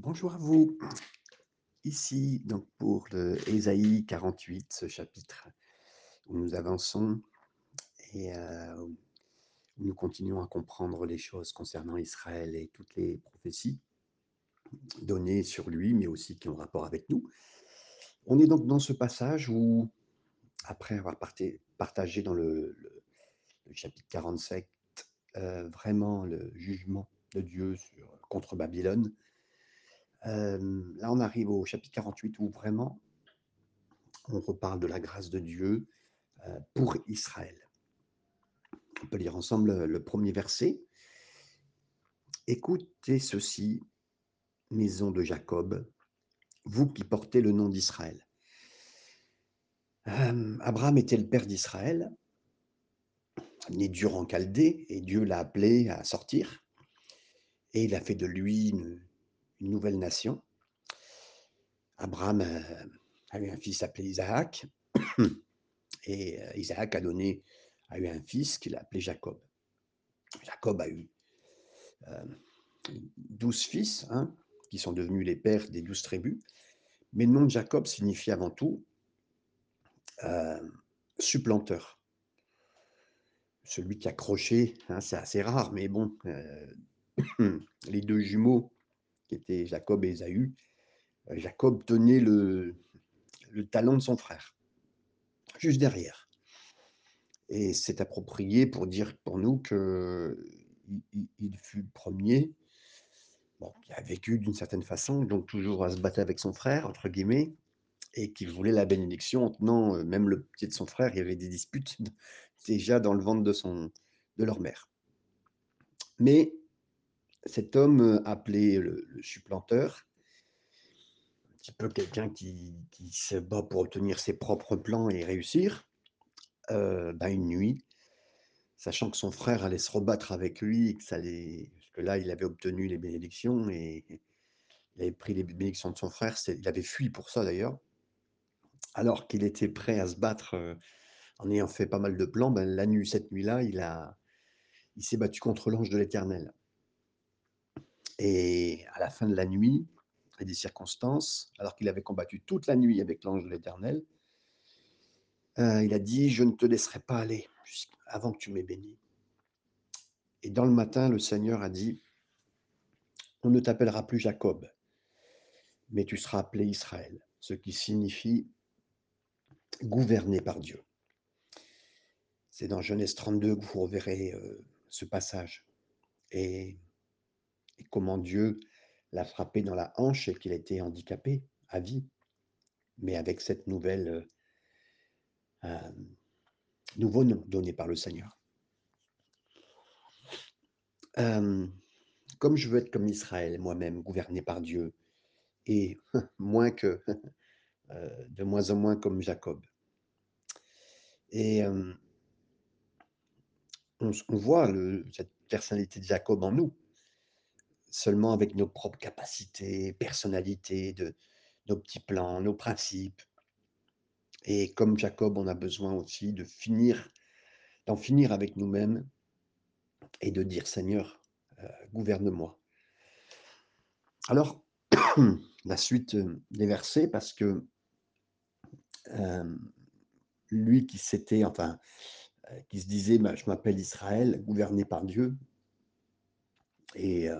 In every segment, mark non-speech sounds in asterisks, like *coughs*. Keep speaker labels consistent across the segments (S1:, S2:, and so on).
S1: Bonjour à vous. Ici, donc pour le Ésaïe 48, ce chapitre où nous avançons et euh, où nous continuons à comprendre les choses concernant Israël et toutes les prophéties données sur lui, mais aussi qui ont rapport avec nous. On est donc dans ce passage où, après avoir partagé dans le, chapitre 47 euh, vraiment le jugement de Dieu contre Babylone, là on arrive au chapitre 48 où vraiment on reparle de la grâce de Dieu euh, pour Israël. On peut lire ensemble le premier verset. Écoutez ceci, maison de Jacob, vous qui portez le nom d'Israël. Abraham était le père d'Israël, né dur en Chaldée, et Dieu l'a appelé à sortir, et il a fait de lui une, nouvelle nation. Abraham euh, a eu un fils appelé Isaac, et euh, Isaac a donné a eu un fils qu'il a appelé Jacob. Jacob a eu euh, douze fils, hein, qui sont devenus les pères des douze tribus. Mais le nom de Jacob signifie avant tout supplanteur. Celui qui a croché, hein, c'est assez rare, mais bon, *coughs* les deux jumeaux qui étaient Jacob et Ésaü, euh, Jacob tenait le, le talon de son frère, juste derrière. Et c'est approprié pour dire pour nous que il, fut premier, bon, qui a vécu d'une certaine façon, donc toujours à se battre avec son frère, entre guillemets, et qui voulait la bénédiction en tenant euh, même le pied de son frère. Il y avait des disputes *laughs* déjà dans le ventre de, son, de leur mère. Mais cet homme euh, appelé le, supplanteur, un petit peu quelqu'un qui, se bat pour obtenir ses propres plans et réussir, euh, ben une nuit, sachant que son frère allait se rebattre avec lui, parce que là il avait obtenu les bénédictions et il avait pris les bénédictions de son frère, il avait fui pour ça d'ailleurs, alors qu'il était prêt à se battre euh, en ayant fait pas mal de plans, ben, la nuit, cette nuit-là, il, il s'est battu contre l'ange de l'Éternel. Et à la fin de la nuit, et des circonstances, alors qu'il avait combattu toute la nuit avec l'ange de l'Éternel, euh, il a dit, je ne te laisserai pas aller avant que tu m'aies béni. Et dans le matin, le Seigneur a dit, on ne t'appellera plus Jacob, mais tu seras appelé Israël, ce qui signifie gouverné par Dieu. C'est dans Genèse 32 que vous reverrez euh, ce passage. Et, et, comment Dieu l'a frappé dans la hanche et qu'il était handicapé à vie. Mais avec cette nouvelle, euh, euh, nouveau nom donné par le Seigneur. Euh, comme je veux être comme Israël, moi-même, gouverné par Dieu, et *laughs* moins que, *laughs* de moins en moins comme Jacob. Et on, voit cette personnalité de Jacob en nous, seulement avec nos propres capacités, personnalités, de, nos petits plans, nos principes. Et comme Jacob, on a besoin aussi de finir, d'en finir avec nous-mêmes et de dire Seigneur, euh, gouverne-moi. Alors, *coughs* la suite des versets, parce que euh, lui qui s'était, enfin, euh, qui se disait, bah, je m'appelle Israël, gouverné par Dieu, et euh,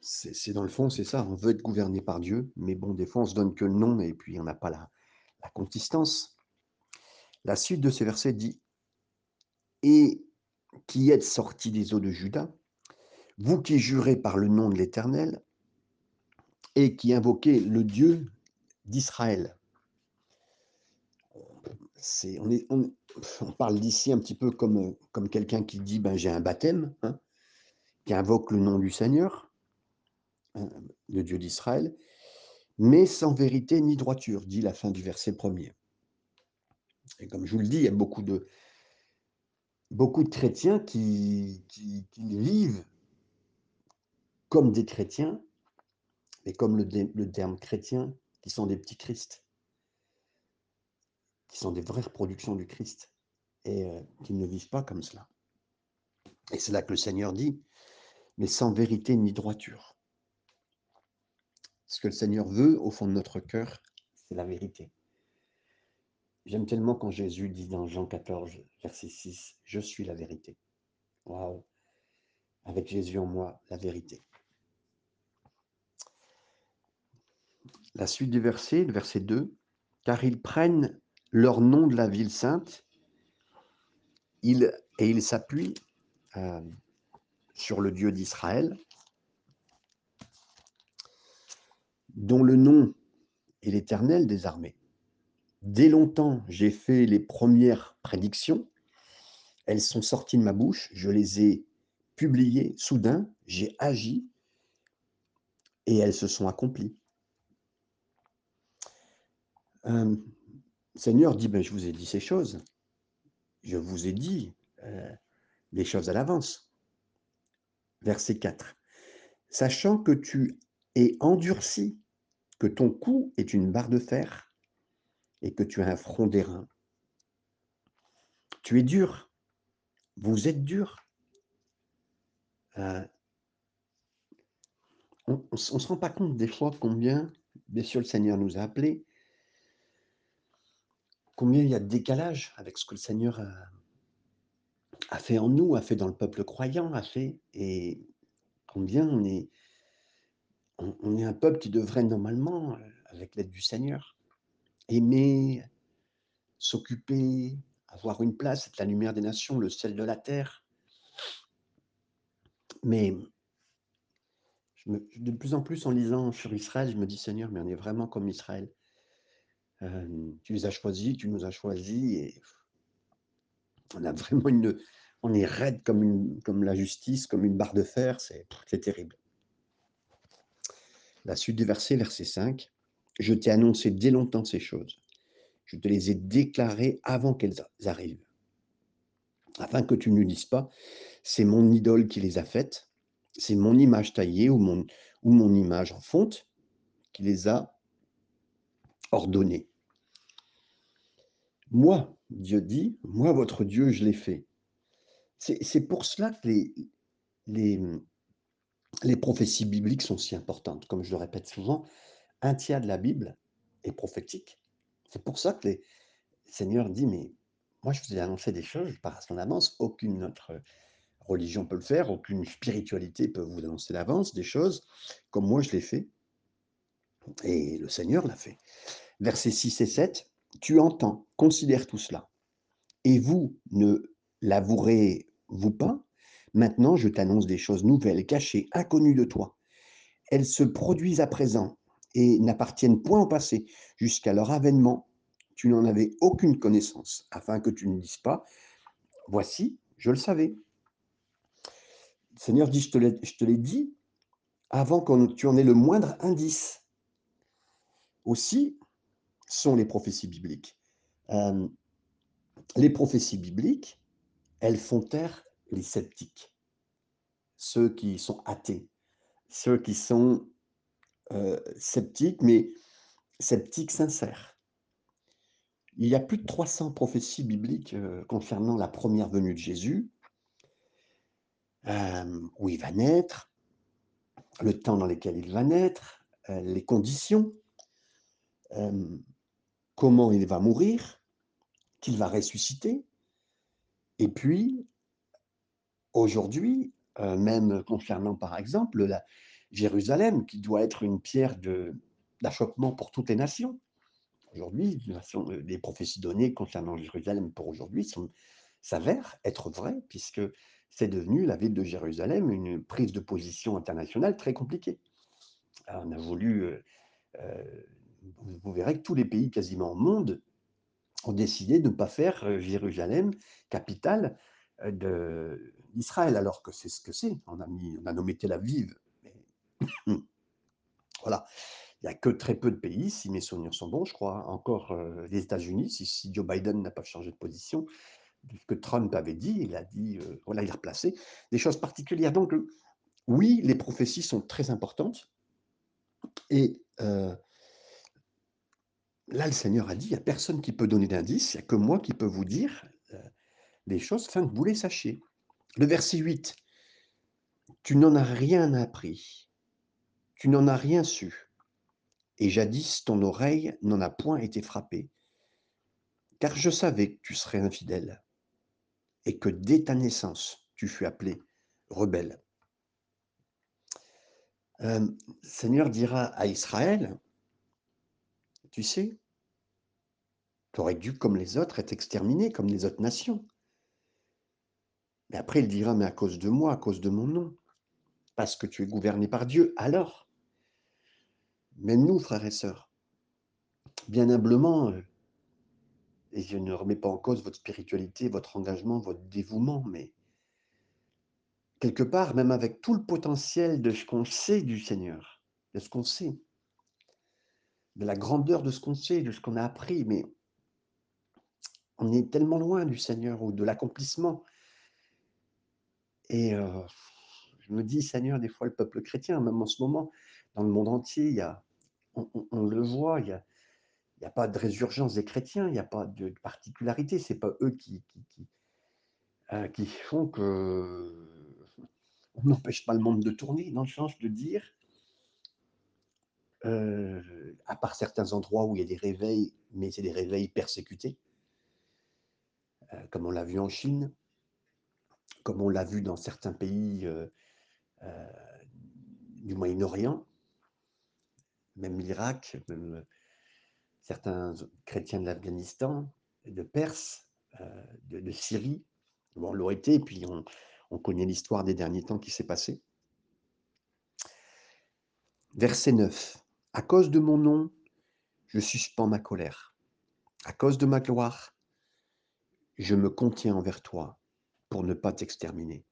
S1: c'est dans le fond, c'est ça, on veut être gouverné par Dieu, mais bon, des fois, on se donne que le nom, et puis on n'a pas la, la consistance. La suite de ces versets dit, et qui êtes sortis des eaux de Juda, vous qui jurez par le nom de l'Éternel, et qui invoquez le Dieu d'Israël. On, on, parle d'ici un petit peu comme, comme quelqu'un qui dit ben, j'ai un baptême, hein, qui invoque le nom du Seigneur, le Dieu d'Israël, mais sans vérité ni droiture, dit la fin du verset premier. Et comme je vous le dis, il y a beaucoup de, beaucoup de chrétiens qui vivent comme des chrétiens, mais comme le, le terme chrétien, qui sont des petits Christ, qui sont des vraies reproductions du Christ, et euh, qui ne vivent pas comme cela. Et c'est là que le Seigneur dit, mais sans vérité ni droiture. Ce que le Seigneur veut au fond de notre cœur, c'est la vérité. J'aime tellement quand Jésus dit dans Jean 14, verset 6, Je suis la vérité. Waouh! Avec Jésus en moi, la vérité. La suite du verset, le verset 2, car ils prennent leur nom de la ville sainte ils, et ils s'appuient euh, sur le Dieu d'Israël, dont le nom est l'Éternel des armées. Dès longtemps, j'ai fait les premières prédictions. Elles sont sorties de ma bouche, je les ai publiées. Soudain, j'ai agi et elles se sont accomplies. Euh, Seigneur dit, ben, je vous ai dit ces choses. Je vous ai dit euh, les choses à l'avance. Verset 4. Sachant que tu es endurci, que ton cou est une barre de fer et que tu as un front d'airain. Tu es dur. Vous êtes dur. Euh, on ne se rend pas compte des fois combien, bien sûr, le Seigneur nous a appelés, combien il y a de décalage avec ce que le Seigneur a, fait en nous, a fait dans le peuple croyant, a fait, et combien on est, on, est un peuple qui devrait normalement, avec l'aide du Seigneur, aimer, s'occuper, avoir une place, être la lumière des nations, le sel de la terre. Mais de plus en plus en lisant sur Israël, je me dis Seigneur, mais on est vraiment comme Israël tu les as choisis, tu nous as choisis et on a vraiment une on est raide comme la justice, comme une barre de fer, c'est terrible. La suite du verset, verset 5. Je t'ai annoncé dès longtemps ces choses. Je te les ai déclarées avant qu'elles arrivent. Afin que tu ne dises pas, c'est mon idole qui les a faites, c'est mon image taillée ou mon, ou mon image en fonte qui les a ordonnées. Moi, Dieu dit, moi, votre Dieu, je l'ai fait. C'est pour cela que les, les, les prophéties bibliques sont si importantes. Comme je le répète souvent, un tiers de la Bible est prophétique. C'est pour ça que les Seigneur dit, mais moi, je vous ai annoncé des choses par son avance. Aucune autre religion peut le faire, aucune spiritualité peut vous annoncer l'avance des choses, comme moi je l'ai fait. Et le Seigneur l'a fait. Versets 6 et 7, tu entends, considère tout cela. Et vous ne l'avouerez-vous pas? Maintenant, je t'annonce des choses nouvelles, cachées, inconnues de toi. Elles se produisent à présent et n'appartiennent point au passé. Jusqu'à leur avènement, tu n'en avais aucune connaissance, afin que tu ne dises pas, voici, je le savais. Seigneur dit, je te l'ai dit avant que tu en aies le moindre indice. Aussi, sont les prophéties bibliques. Euh, les prophéties bibliques, elles font taire les sceptiques, ceux qui sont athées, ceux qui sont euh, sceptiques, mais sceptiques sincères. Il y a plus de 300 prophéties bibliques euh, concernant la première venue de Jésus, où il va naître, le temps dans lequel il va naître, les conditions comment il va mourir, qu'il va ressusciter. Et puis, aujourd'hui, euh, même concernant par exemple la Jérusalem, qui doit être une pierre d'achoppement pour toutes les nations. Aujourd'hui, euh, les prophéties données concernant Jérusalem pour aujourd'hui s'avèrent être vraies, puisque c'est devenu la ville de Jérusalem une prise de position internationale très compliquée. on a voulu euh, vous verrez que tous les pays quasiment au monde ont décidé de ne pas faire euh, Jérusalem capitale euh, d'Israël, alors que c'est ce que c'est. On a, on a nommé Tel Aviv. *coughs* voilà. Il n'y a que très peu de pays, si mes souvenirs sont bons, je crois, encore euh, les États-Unis, si, Joe Biden n'a pas changé de position, que Trump avait dit, il a dit, voilà, il a replacé des choses particulières. Donc, oui, les prophéties sont très importantes. Et Là, le Seigneur a dit, il n'y a personne qui peut donner d'indice, il n'y a que moi qui peux vous dire les choses afin que vous les sachiez. Le verset 8, Tu n'en as rien appris, tu n'en as rien su, et jadis ton oreille n'en a point été frappée, car je savais que tu serais infidèle, et que dès ta naissance tu fus appelé rebelle. Euh, Seigneur dira à Israël, tu sais, tu aurais dû, comme les autres, être exterminé, comme les autres nations. Mais après, il dira, mais à cause de moi, à cause de mon nom, parce que tu es gouverné par Dieu, alors. Même nous, frères et sœurs, bien humblement, euh, et je ne remets pas en cause votre spiritualité, votre engagement, votre dévouement, mais quelque part, même avec tout le potentiel de ce qu'on sait du Seigneur, de ce qu'on sait, de la grandeur de ce qu'on sait, de ce qu'on a appris, mais on est tellement loin du Seigneur ou de l'accomplissement. Et je me dis, Seigneur, des fois, le peuple chrétien, même en ce moment, dans le monde entier, il y a, on, le voit, il n'y a, a pas de résurgence des chrétiens, il n'y a pas de particularité, ce n'est pas eux qui, qui, qui, qui font que on n'empêche pas le monde de tourner, dans le sens de dire, à part certains endroits où il y a des réveils, mais c'est des réveils persécutés, comme on l'a vu en Chine, comme on l'a vu dans certains pays euh, du Moyen-Orient, même l'Irak, même certains chrétiens de l'Afghanistan, de Perse, de, de, Syrie, bon, l'ont été, et puis on, on connaît l'histoire des derniers temps qui s'est passé. Verset 9. À cause de mon nom, je suspends ma colère. À cause de ma gloire, je me contiens envers toi pour ne pas t'exterminer.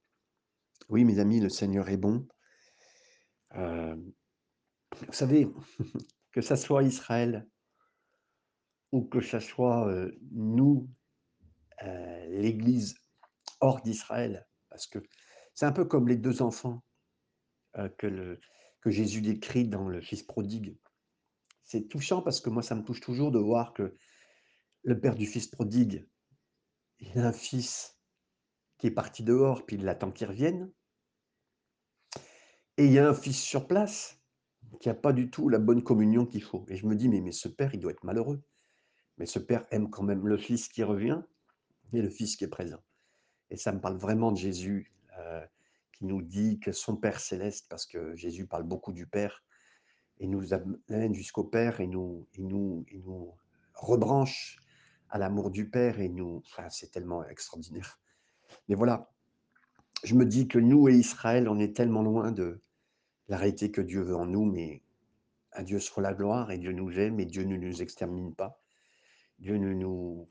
S1: Oui, mes amis, le Seigneur est bon. Euh, vous savez, *laughs* que ce soit Israël ou que ce soit euh, nous, euh, l'Église hors d'Israël, parce que c'est un peu comme les deux enfants que, que Jésus décrit dans le Fils prodigue. C'est touchant parce que moi, ça me touche toujours de voir que le père du Fils prodigue, il a un fils qui est parti dehors, puis il attend qu'il revienne. Et il y a un fils sur place qui n'a pas du tout la bonne communion qu'il faut. Et je me dis, mais, mais ce père, il doit être malheureux. Mais ce père aime quand même le fils qui revient et le fils qui est présent. Et ça me parle vraiment de Jésus euh, qui nous dit que son Père céleste, parce que Jésus parle beaucoup du Père, et nous amène jusqu'au Père et nous, et nous, et nous rebranche à l'amour du Père et nous, enfin, c'est tellement extraordinaire. Mais voilà, je me dis que nous et Israël, on est tellement loin de la réalité que Dieu veut en nous, mais à Dieu soit la gloire et Dieu nous aime et Dieu ne nous extermine pas. Dieu ne nous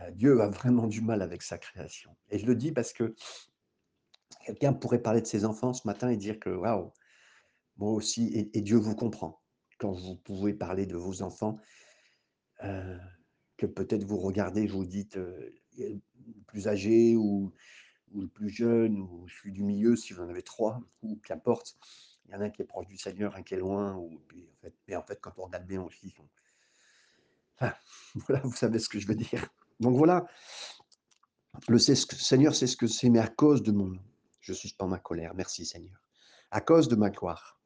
S1: euh, Dieu a vraiment du mal avec sa création. Et je le dis parce que quelqu'un pourrait parler de ses enfants ce matin et dire que waouh, moi aussi, et, Dieu vous comprend. Quand vous pouvez parler de vos enfants, euh, que peut-être vous regardez, vous dites euh, le plus âgé ou, le plus jeune, ou je suis du milieu si vous en avez trois, ou qu'importe. Il y en a un qui est proche du Seigneur, un qui est loin. Mais en fait, quand on regarde bien aussi, *laughs* voilà, vous savez ce que je veux dire. Donc voilà, le Seigneur sait ce que c'est, mais à cause de mon nom, je suis pas ma colère. Merci Seigneur. À cause de ma gloire,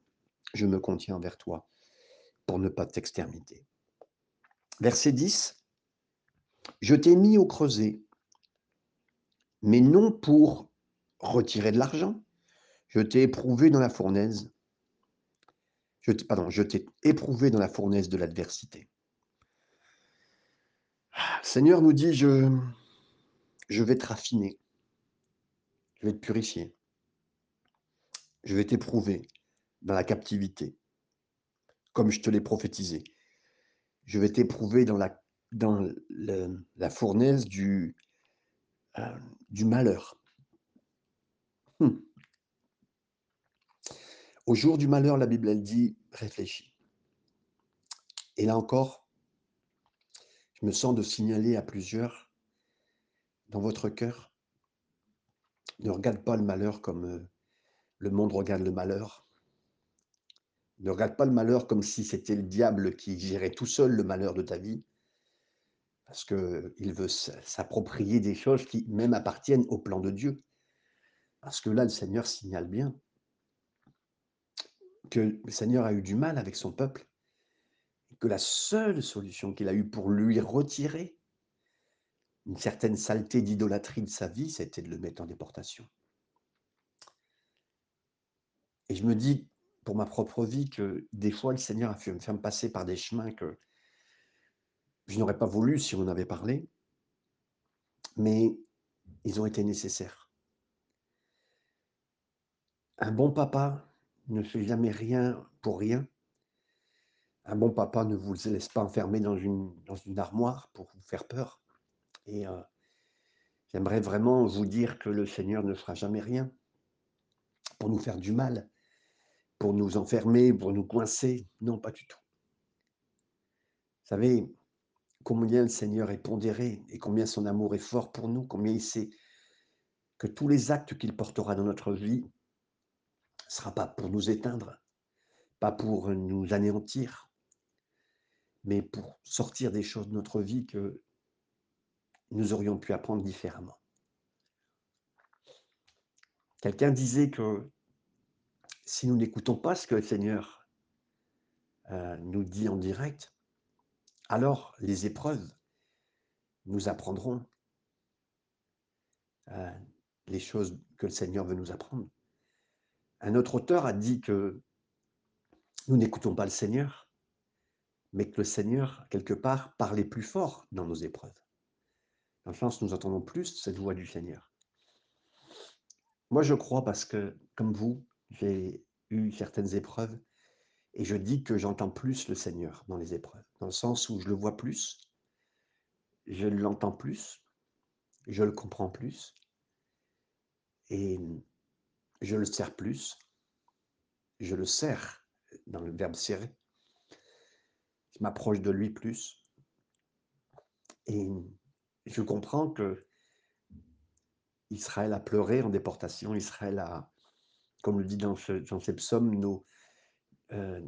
S1: je me contiens envers toi pour ne pas t'exterminer. Verset 10. Je t'ai mis au creuset, mais non pour retirer de l'argent. Je t'ai éprouvé dans la fournaise. Je t'ai éprouvé dans la fournaise de l'adversité. Seigneur nous dit, je, je vais te raffiner, je vais te purifier, je vais t'éprouver dans la captivité, comme je te l'ai prophétisé. Je vais t'éprouver dans la, dans la fournaise du, euh, malheur. Hum. Au jour du malheur, la Bible, elle dit, réfléchis. Et là encore, je me sens de signaler à plusieurs dans votre cœur, ne regarde pas le malheur comme euh, le monde regarde le malheur. Ne regarde pas le malheur comme si c'était le diable qui gérait tout seul le malheur de ta vie, parce qu'il veut s'approprier des choses qui même appartiennent au plan de Dieu. Parce que là, le Seigneur signale bien que le Seigneur a eu du mal avec son peuple que la seule solution qu'il a eue pour lui retirer une certaine saleté d'idolâtrie de sa vie, c'était de le mettre en déportation. Et je me dis, pour ma propre vie, que des fois, le Seigneur a fait me faire passer par des chemins que je n'aurais pas voulu si on avait parlé, mais ils ont été nécessaires. Un bon papa ne fait jamais rien pour rien. Un bon papa ne vous laisse pas enfermer dans une, dans une armoire pour vous faire peur. Et euh, j'aimerais vraiment vous dire que le Seigneur ne fera jamais rien pour nous faire du mal, pour nous enfermer, pour nous coincer. Non, pas du tout. Vous savez, combien le Seigneur est pondéré et combien son amour est fort pour nous, combien il sait que tous les actes qu'il portera dans notre vie ne sera pas pour nous éteindre, pas pour nous anéantir, mais pour sortir des choses de notre vie que nous aurions pu apprendre différemment. Quelqu'un disait que si nous n'écoutons pas ce que le Seigneur euh, nous dit en direct, alors les épreuves nous apprendront euh, les choses que le Seigneur veut nous apprendre. Un autre auteur a dit que nous n'écoutons pas le Seigneur, mais que le Seigneur, quelque part, parlait plus fort dans nos épreuves. Dans le nous entendons plus cette voix du Seigneur. Moi, je crois parce que, comme vous, j'ai eu certaines épreuves et je dis que j'entends plus le Seigneur dans les épreuves, dans le sens où je le vois plus, je l'entends plus, je le comprends plus et je le sers plus, je le sers dans le verbe serrer, je m'approche de lui plus et je comprends que Israël a pleuré en déportation, Israël a, comme le dit dans, dans ces psaumes, nos, euh,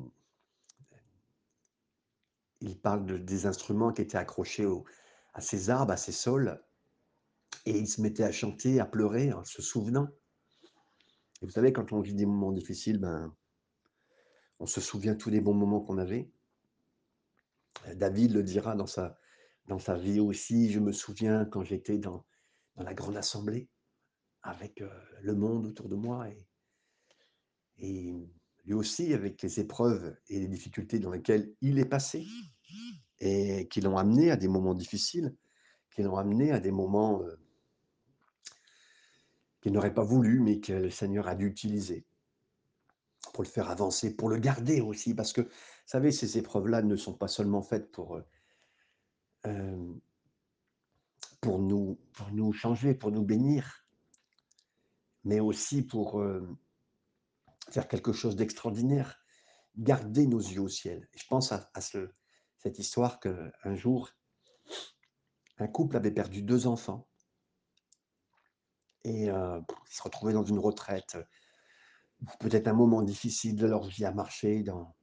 S1: il parle de, des instruments qui étaient accrochés à ces arbres, à ces sols, et il se mettait à chanter, à pleurer en se souvenant. Vous savez, quand on vit des moments difficiles, ben, on se souvient tous les bons moments qu'on avait. David le dira dans sa, dans sa vie aussi. Je me souviens quand j'étais dans, dans la grande assemblée avec euh, le monde autour de moi et, et lui aussi avec les épreuves et les difficultés dans lesquelles il est passé et qui l'ont amené à des moments difficiles, qui l'ont amené à des moments euh, qu'il n'aurait pas voulu, mais que le Seigneur a dû utiliser pour le faire avancer, pour le garder aussi, parce que, vous savez, ces épreuves-là ne sont pas seulement faites pour, euh, euh, pour, nous, pour nous changer, pour nous bénir, mais aussi pour faire quelque chose d'extraordinaire, garder nos yeux au ciel. Je pense à, ce, cette histoire qu'un jour, un couple avait perdu deux enfants et euh, ils se retrouvaient dans une retraite, peut-être un moment difficile de leur vie à marcher dans,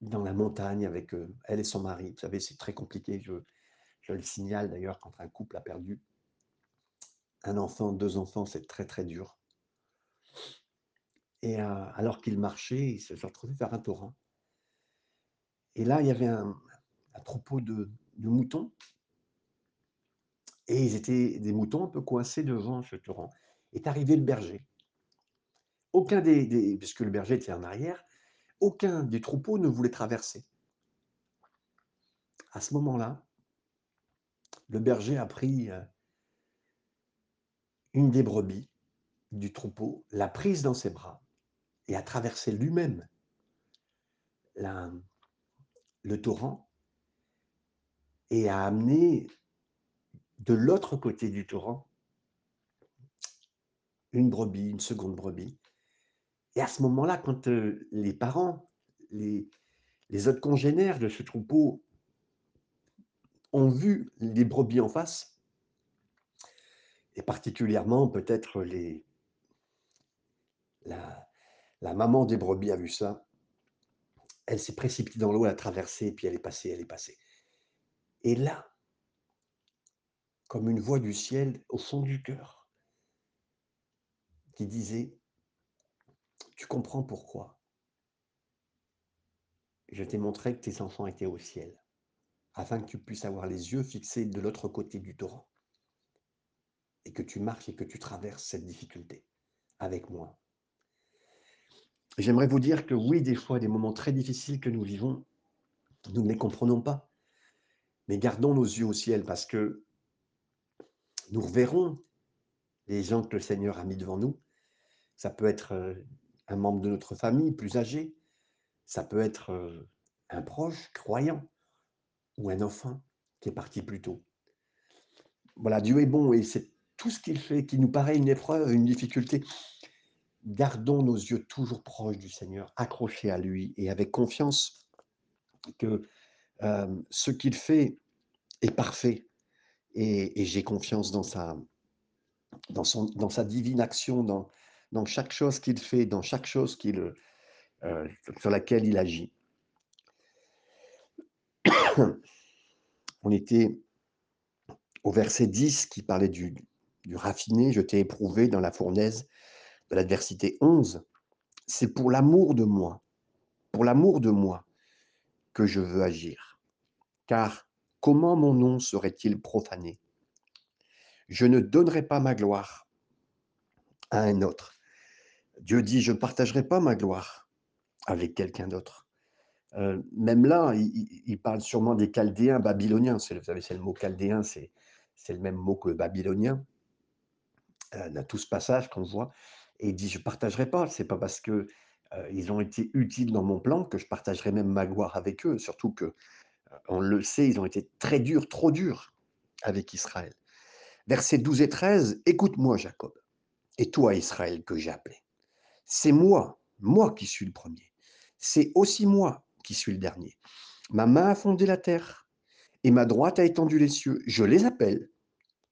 S1: dans la montagne avec euh, elle et son mari. Vous savez, c'est très compliqué. Je, je le signale d'ailleurs quand un couple a perdu un enfant, deux enfants, c'est très très dur. Et euh, alors qu'ils marchaient, ils se sont retrouvés vers un torrent. Et là, il y avait un, troupeau de, de moutons et ils étaient des moutons un peu coincés devant ce torrent. Est arrivé le berger. Aucun des, des, puisque le berger était en arrière, aucun des troupeaux ne voulait traverser. À ce moment-là, le berger a pris euh, une des brebis du troupeau, l'a prise dans ses bras et a traversé lui-même le torrent et a amené de l'autre côté du torrent une brebis, une seconde brebis. Et à ce moment-là, quand euh, les parents, les, les autres congénères de ce troupeau ont vu les brebis en face, et particulièrement peut-être les la, maman des brebis a vu ça, elle s'est précipitée dans l'eau, elle a traversé, puis elle est passée, elle est passée. Et là, comme une voix du ciel au fond du cœur. qui disait, tu comprends pourquoi je t'ai montré que tes enfants étaient au ciel, afin que tu puisses avoir les yeux fixés de l'autre côté du torrent, et que tu marches et que tu traverses cette difficulté avec moi. J'aimerais vous dire que oui, des fois, des moments très difficiles que nous vivons, nous ne les comprenons pas. Mais gardons nos yeux au ciel parce que nous reverrons les gens que le Seigneur a mis devant nous. Ça peut être euh, un membre de notre famille plus âgé, ça peut être euh, un proche croyant ou un enfant qui est parti plus tôt. Voilà, Dieu est bon et c'est tout ce qu'il fait qui nous paraît une épreuve, une difficulté. Gardons nos yeux toujours proches du Seigneur, accrochés à lui et avec confiance que ce qu'il fait est parfait et, j'ai confiance dans sa, dans, son, dans sa divine action, dans, dans chaque chose qu'il fait, dans chaque chose qu'il, euh, sur laquelle il agit. On était au verset 10 qui parlait du, du raffiné, je t'ai éprouvé dans la fournaise de l'adversité. 11, c'est pour l'amour de moi, pour l'amour de moi que je veux agir. Car comment mon nom serait-il profané? Je ne donnerai pas ma gloire à un autre. Dieu dit, je ne partagerai pas ma gloire avec quelqu'un d'autre. Euh, même là, il, parle sûrement des Chaldéens babyloniens. Vous savez, c'est le mot chaldéen, c'est le même mot que babylonien. Euh, dans tout ce passage qu'on voit. Et il dit, je ne partagerai pas. C'est pas parce que euh, ils ont été utiles dans mon plan que je partagerai même ma gloire avec eux. Surtout que, on le sait, ils ont été très durs, trop durs avec Israël. Versets 12 et 13, écoute-moi Jacob, et toi Israël que j'ai appelé. C'est moi, moi qui suis le premier. C'est aussi moi qui suis le dernier. Ma main a fondé la terre et ma droite a étendu les cieux. Je les appelle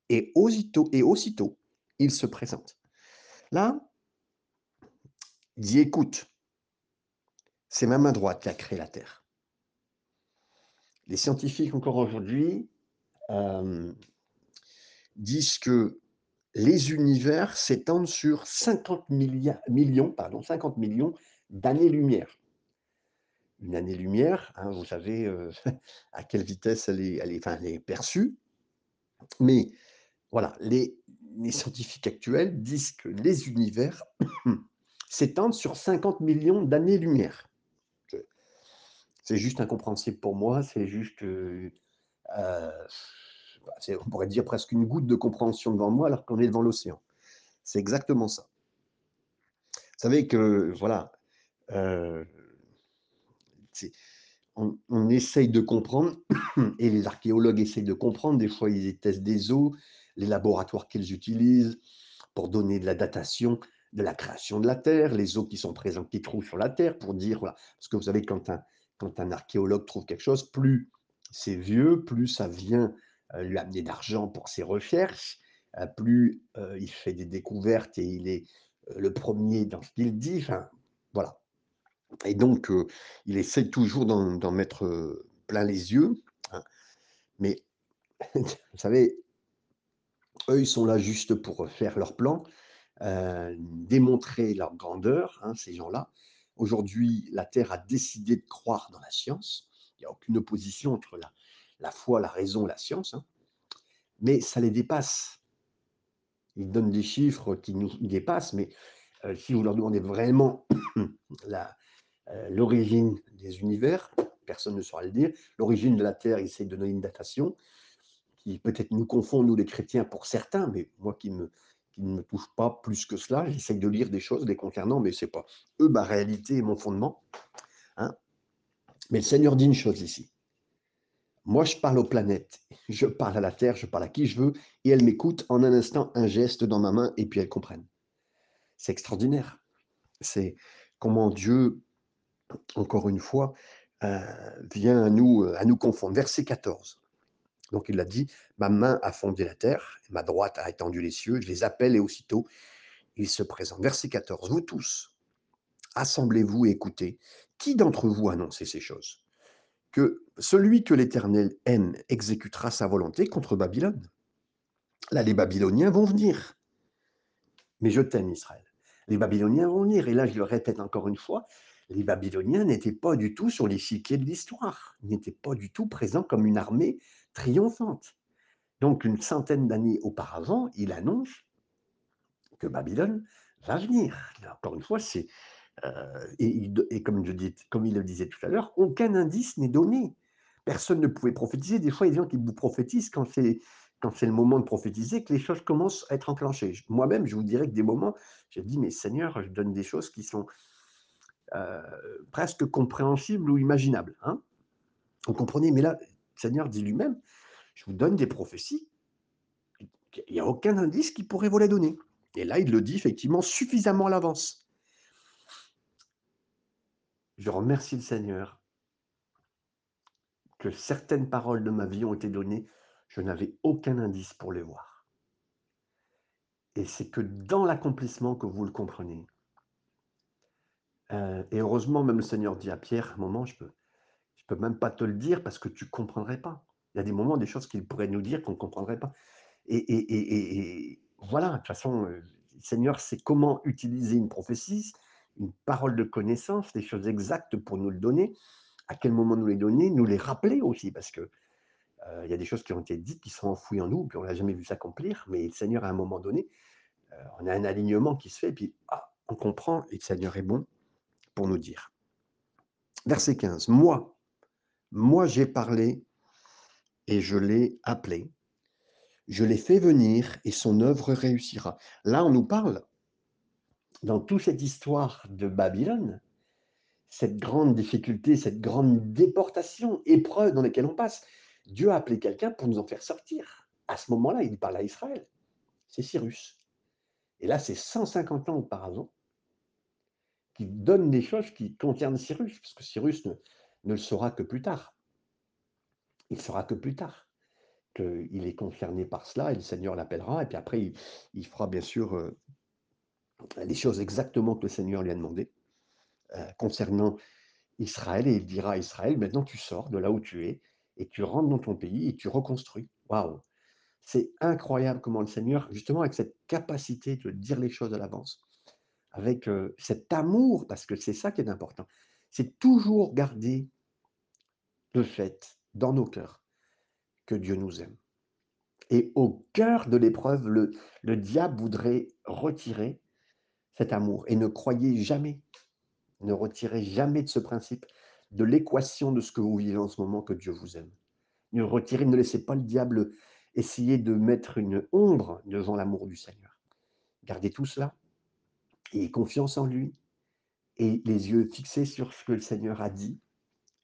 S1: et aussitôt, et aussitôt ils se présentent. Là, dit écoute, c'est ma main droite qui a créé la terre. Les scientifiques encore aujourd'hui euh, disent que les univers s'étendent sur 50 millions, pardon, 50 millions d'années-lumière. Une année-lumière, hein, vous savez euh, *laughs* à quelle vitesse elle est, perçue, mais voilà, les scientifiques actuels disent que les univers *clears throat* s'étendent sur 50 millions d'années-lumière. C'est juste incompréhensible pour moi, c'est juste... Euh, euh on pourrait dire presque une goutte de compréhension devant moi alors qu'on est devant l'océan. C'est exactement ça. Vous savez que, voilà, euh, on, on, essaye de comprendre, *coughs* et les archéologues essayent de comprendre, des fois ils testent des eaux, les laboratoires qu'ils utilisent pour donner de la datation de la création de la Terre, les eaux qui sont présentes, qui trouvent sur la Terre, pour dire, voilà, parce que vous savez, quand un, quand un archéologue trouve quelque chose, plus c'est vieux, plus ça vient euh, lui amener d'argent pour ses recherches, euh, plus euh, il fait des découvertes et il est le premier dans ce qu'il dit. Voilà. Et donc, il essaie toujours d'en mettre plein les yeux. Hein. Mais, *laughs* vous savez, eux, ils sont là juste pour faire leur plan, démontrer leur grandeur, hein, ces gens-là. Aujourd'hui, la Terre a décidé de croire dans la science. Il n'y a aucune opposition entre la, la foi, la raison, la science, hein. mais ça les dépasse. Ils donnent des chiffres qui nous dépassent, mais euh, si vous leur demandez vraiment *coughs* euh, l'origine des univers, personne ne saura le dire. L'origine de la Terre, ils essaient de donner une datation qui peut-être nous confond, nous les chrétiens, pour certains, mais moi qui, me, qui ne me touche pas plus que cela, j'essaie de lire des choses les concernant, mais c'est pas eux ma réalité et mon fondement. Hein. Mais le Seigneur dit une chose ici. Moi, je parle aux planètes, je parle à la Terre, je parle à qui je veux, et elles m'écoutent en un instant, un geste dans ma main, et puis elles comprennent. C'est extraordinaire. C'est comment Dieu, encore une fois, euh, vient à nous, à nous confondre. Verset 14. Donc il a dit, ma main a fondé la terre, ma droite a étendu les cieux, je les appelle et aussitôt ils se présentent. Verset 14. Vous tous, assemblez-vous et écoutez. Qui d'entre vous a annoncé ces choses? Que celui que l'Éternel aime exécutera sa volonté contre Babylone. Là, les Babyloniens vont venir. Mais je t'aime, Israël. Les Babyloniens vont venir. Et là, je le répète encore une fois, les Babyloniens n'étaient pas du tout sur l'échiquier de l'histoire. Ils n'étaient pas du tout présents comme une armée triomphante. Donc, une centaine d'années auparavant, il annonce que Babylone va venir. encore une fois, c'est. Euh, et, comme, je comme il le disait tout à l'heure, aucun indice n'est donné. Personne ne pouvait prophétiser. Des fois, il y a des gens qui vous prophétisent quand c'est quand c'est le moment de prophétiser, que les choses commencent à être enclenchées. Moi-même, je vous dirais que des moments, j'ai dit, mais Seigneur, je donne des choses qui sont euh, presque compréhensibles ou imaginables. Hein vous comprenez Mais là, Seigneur dit lui-même, je vous donne des prophéties. Il n'y a aucun indice qui pourrait vous les donner. Et là, il le dit effectivement suffisamment à l'avance. Je remercie le Seigneur que certaines paroles de ma vie ont été données je n'avais aucun indice pour les voir. Et c'est que dans l'accomplissement que vous le comprenez. Euh, et heureusement, même le Seigneur dit à Pierre, un moment, je peux, peux même pas te le dire parce que tu ne comprendrais pas. Il y a des moments, des choses qu'il pourrait nous dire qu'on ne comprendrait pas. Et, voilà, de toute façon, euh, Seigneur sait comment utiliser une prophétie, une parole de connaissance, des choses exactes pour nous le donner, à quel moment nous les donner, nous les rappeler aussi, parce que euh, il y a des choses qui ont été dites, qui sont enfouies en nous, puis on n'a jamais vu s'accomplir, mais le Seigneur, à un moment donné, euh, on a un alignement qui se fait, et puis ah, on comprend, et le Seigneur est bon pour nous dire. Verset 15, moi, moi j'ai parlé et je l'ai appelé, je l'ai fait venir et son œuvre réussira. Là, on nous parle, dans toute cette histoire de Babylone, cette grande difficulté, cette grande déportation, épreuve dans laquelle on passe, Dieu a appelé quelqu'un pour nous en faire sortir. À ce moment-là, il parle à Israël. C'est Cyrus. Et là, c'est 150 ans auparavant qui donne des choses qui concernent Cyrus, parce que Cyrus ne, le saura que plus tard. Il saura que plus tard qu'il est concerné par cela, et le Seigneur l'appellera, et puis après, il, fera bien sûr euh, les choses exactement que le Seigneur lui a demandé euh, concernant Israël, et il dira à Israël, maintenant tu sors de là où tu es, et tu rentres dans ton pays et tu reconstruis. Waouh C'est incroyable comment le Seigneur, justement avec cette capacité de dire les choses à l'avance, avec euh, cet amour, parce que c'est ça qui est important, c'est toujours garder le fait dans nos cœurs que Dieu nous aime. Et au cœur de l'épreuve, le, le diable voudrait retirer cet amour. Et ne croyez jamais, ne retirez jamais de ce principe de l'équation de ce que vous vivez en ce moment que Dieu vous aime. Ne retirez, ne laissez pas le diable essayer de mettre une ombre devant l'amour du Seigneur. Gardez tout cela et confiance en lui et les yeux fixés sur ce que le Seigneur a dit.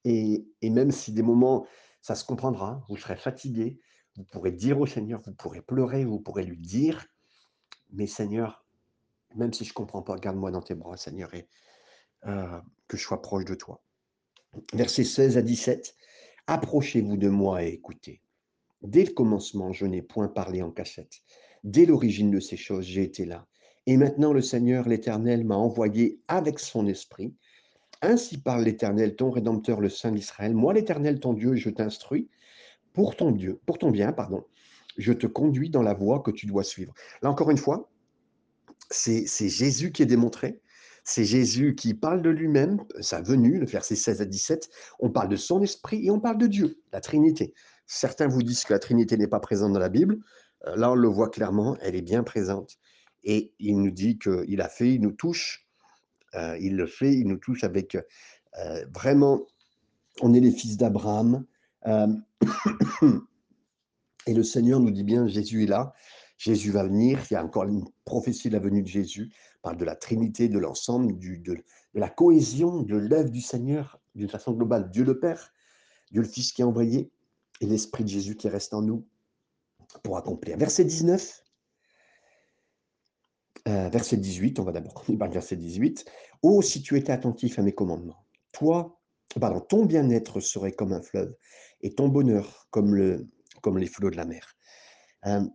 S1: Et, même si des moments, ça se comprendra, vous serez fatigué, vous pourrez dire au Seigneur, vous pourrez pleurer, vous pourrez lui dire, mais Seigneur, même si je ne comprends pas, garde-moi dans tes bras, Seigneur, et euh, que je sois proche de toi versets 16 à 17. Approchez-vous de moi et écoutez. Dès le commencement, je n'ai point parlé en cachette. Dès l'origine de ces choses, j'ai été là. Et maintenant, le Seigneur, l'Éternel, m'a envoyé avec son esprit. Ainsi parle l'Éternel, ton Rédempteur, le Saint d'Israël. Moi, l'Éternel, ton Dieu, je t'instruis pour ton Dieu, pour ton bien, pardon. Je te conduis dans la voie que tu dois suivre. Là, encore une fois, c'est Jésus qui est démontré. C'est Jésus qui parle de lui-même, sa venue, le verset 16 à 17. On parle de son esprit et on parle de Dieu, la Trinité. Certains vous disent que la Trinité n'est pas présente dans la Bible. Euh, là, on le voit clairement, elle est bien présente. Et il nous dit qu'il a fait, il nous touche. Euh, il le fait, il nous touche avec euh, vraiment, on est les fils d'Abraham. *coughs* et le Seigneur nous dit bien, Jésus est là. Jésus va venir. Il y a encore une prophétie de la venue de Jésus parle de la Trinité, de l'ensemble, de, de, la cohésion de l'œuvre du Seigneur d'une façon globale. Dieu le Père, Dieu le Fils qui est envoyé et l'Esprit de Jésus qui reste en nous pour accomplir. Verset 19. Euh, verset 18, on va d'abord par le verset 18. Oh, si tu étais attentif à mes commandements, toi, pardon, ton bien-être serait comme un fleuve et ton bonheur comme, le, comme les flots de la mer. Euh,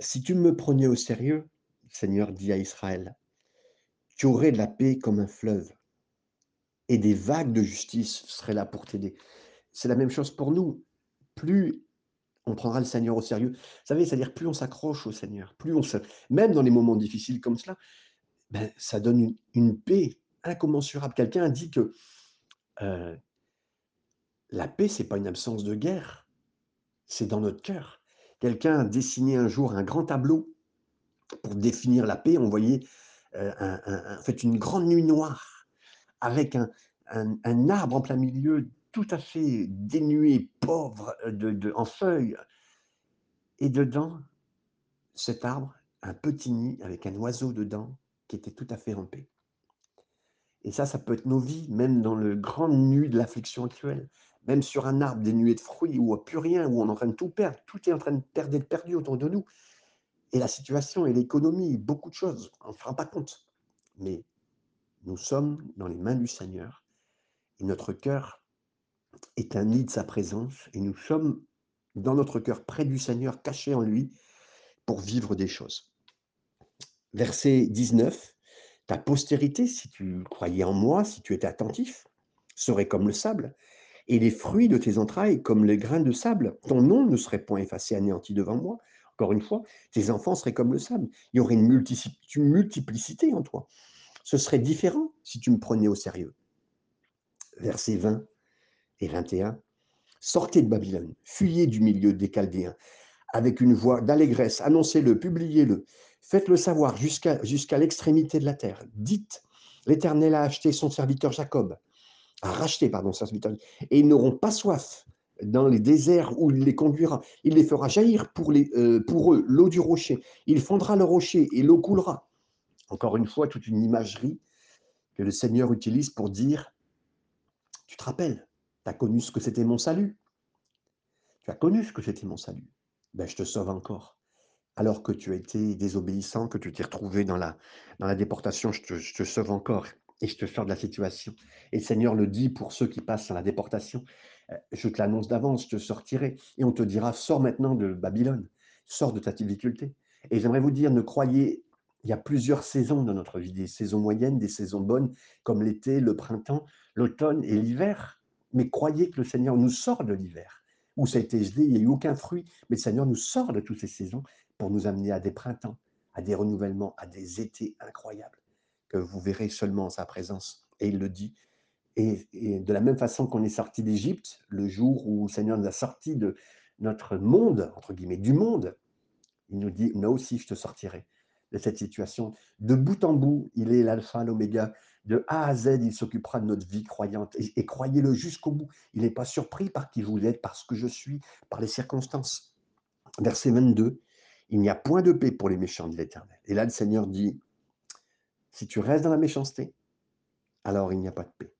S1: si tu me prenais au sérieux, Seigneur dit à Israël, tu aurais de la paix comme un fleuve et des vagues de justice seraient là pour t'aider. C'est la même chose pour nous. Plus on prendra le Seigneur au sérieux, vous savez, c'est-à-dire plus on s'accroche au Seigneur, plus on se... Même dans les moments difficiles comme cela, ben, ça donne une une paix incommensurable. Quelqu'un a dit que, heu la paix, c'est pas une absence de guerre, c'est dans notre cœur. Quelqu'un a dessiné un jour un grand tableau pour définir la paix. On voyait, heu, un fait, une grande nuit noire avec un un arbre en plein milieu, tout à fait dénué, pauvre, heu, de de en feuilles et dedans, cet arbre, un petit nid avec un oiseau dedans qui était tout à fait paix. Et ça, ça peut être nos vies, même dans le grand nu de l'affliction actuelle. Même sur un arbre dénué de fruits où a plus rien, où on est en train de tout perdre. Tout est en train de perdre d'être perdu autour de nous. Et la situation et l'économie, beaucoup de choses, on ne se pas compte. Mais nous sommes dans les mains du Seigneur et notre cœur est un nid de sa présence et nous sommes dans notre cœur près du Seigneur, cachés en lui pour vivre des choses. Verset 19, ta postérité, si tu croyais en moi, si tu étais attentif, serait comme le sable, et les fruits de tes entrailles comme les grains de sable. Ton nom ne serait point effacé, anéanti devant moi. Encore une fois, tes enfants seraient comme le sable. Il y aurait une multiplicité en toi. Ce serait différent si tu me prenais au sérieux. Versets 20 et 21. Sortez de Babylone, fuyez du milieu des Chaldéens, avec une voix d'allégresse, annoncez-le, publiez-le, faites-le savoir jusqu'à l'extrémité de la terre. Dites, l'Éternel a acheté son serviteur Jacob, a racheté, pardon, son serviteur, et ils n'auront pas soif dans les déserts où il les conduira. Il les fera jaillir pour, euh, pour eux l'eau du rocher. Il fondra le rocher et l'eau coulera. Encore une fois, toute une imagerie que le Seigneur utilise pour dire, tu te rappelles, tu as connu ce que c'était mon salut. Tu as connu ce que c'était mon salut. Ben, je te sauve encore. Alors que tu as été désobéissant, que tu t'es retrouvé dans la, déportation, je te, je te sauve encore et je te sors de la situation. Et le Seigneur le dit pour ceux qui passent dans la déportation. Euh, je te l'annonce d'avance, je te sortirai. Et on te dira, sors maintenant de Babylone, sors de ta difficulté. Et j'aimerais vous dire, ne croyez, il y a plusieurs saisons dans notre vie, des saisons moyennes, des saisons bonnes, comme l'été, le printemps, l'automne et l'hiver. Mais croyez que le Seigneur nous sort de l'hiver, où ça a été gelé, il n'y a eu aucun fruit, mais le Seigneur nous sort de toutes ces saisons pour nous amener à des printemps, à des renouvellements, à des étés incroyables que vous verrez seulement en sa présence. Et il le dit. Et, de la même façon qu'on est sorti d'Égypte, le jour où le Seigneur nous a sortis de notre monde, entre guillemets, du monde, il nous dit, moi aussi je te sortirai de cette situation. De bout en bout, il est l'alpha, l'oméga. De A à Z, il s'occupera de notre vie croyante. Et, croyez-le jusqu'au bout. Il n'est pas surpris par qui vous êtes, par ce que je suis, par les circonstances. Verset 22, il n'y a point de paix pour les méchants, dit l'Éternel. Et là, le Seigneur dit, si tu restes dans la méchanceté, alors il n'y a pas de paix.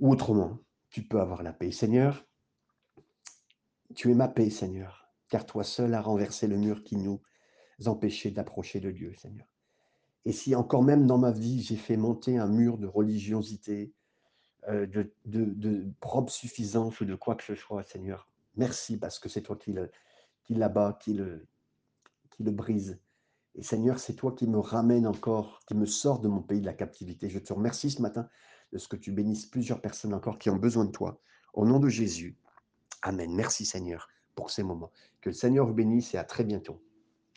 S1: Ou autrement, tu peux avoir la paix. Seigneur, tu es ma paix, Seigneur, car toi seul as renversé le mur qui nous empêchait d'approcher de Dieu, Seigneur. Et si encore même dans ma vie, j'ai fait monter un mur de religiosité, euh, de, propre suffisance ou de quoi que ce soit, Seigneur, merci parce que c'est toi qui l'abat, qui le, qui le brise. Et Seigneur, c'est toi qui me ramène encore, qui me sort de mon pays de la captivité. Je te remercie ce matin de ce que tu bénisses plusieurs personnes encore qui ont besoin de toi. Au nom de Jésus. Amen. Merci Seigneur pour ces moments. Que le Seigneur vous bénisse et à très bientôt.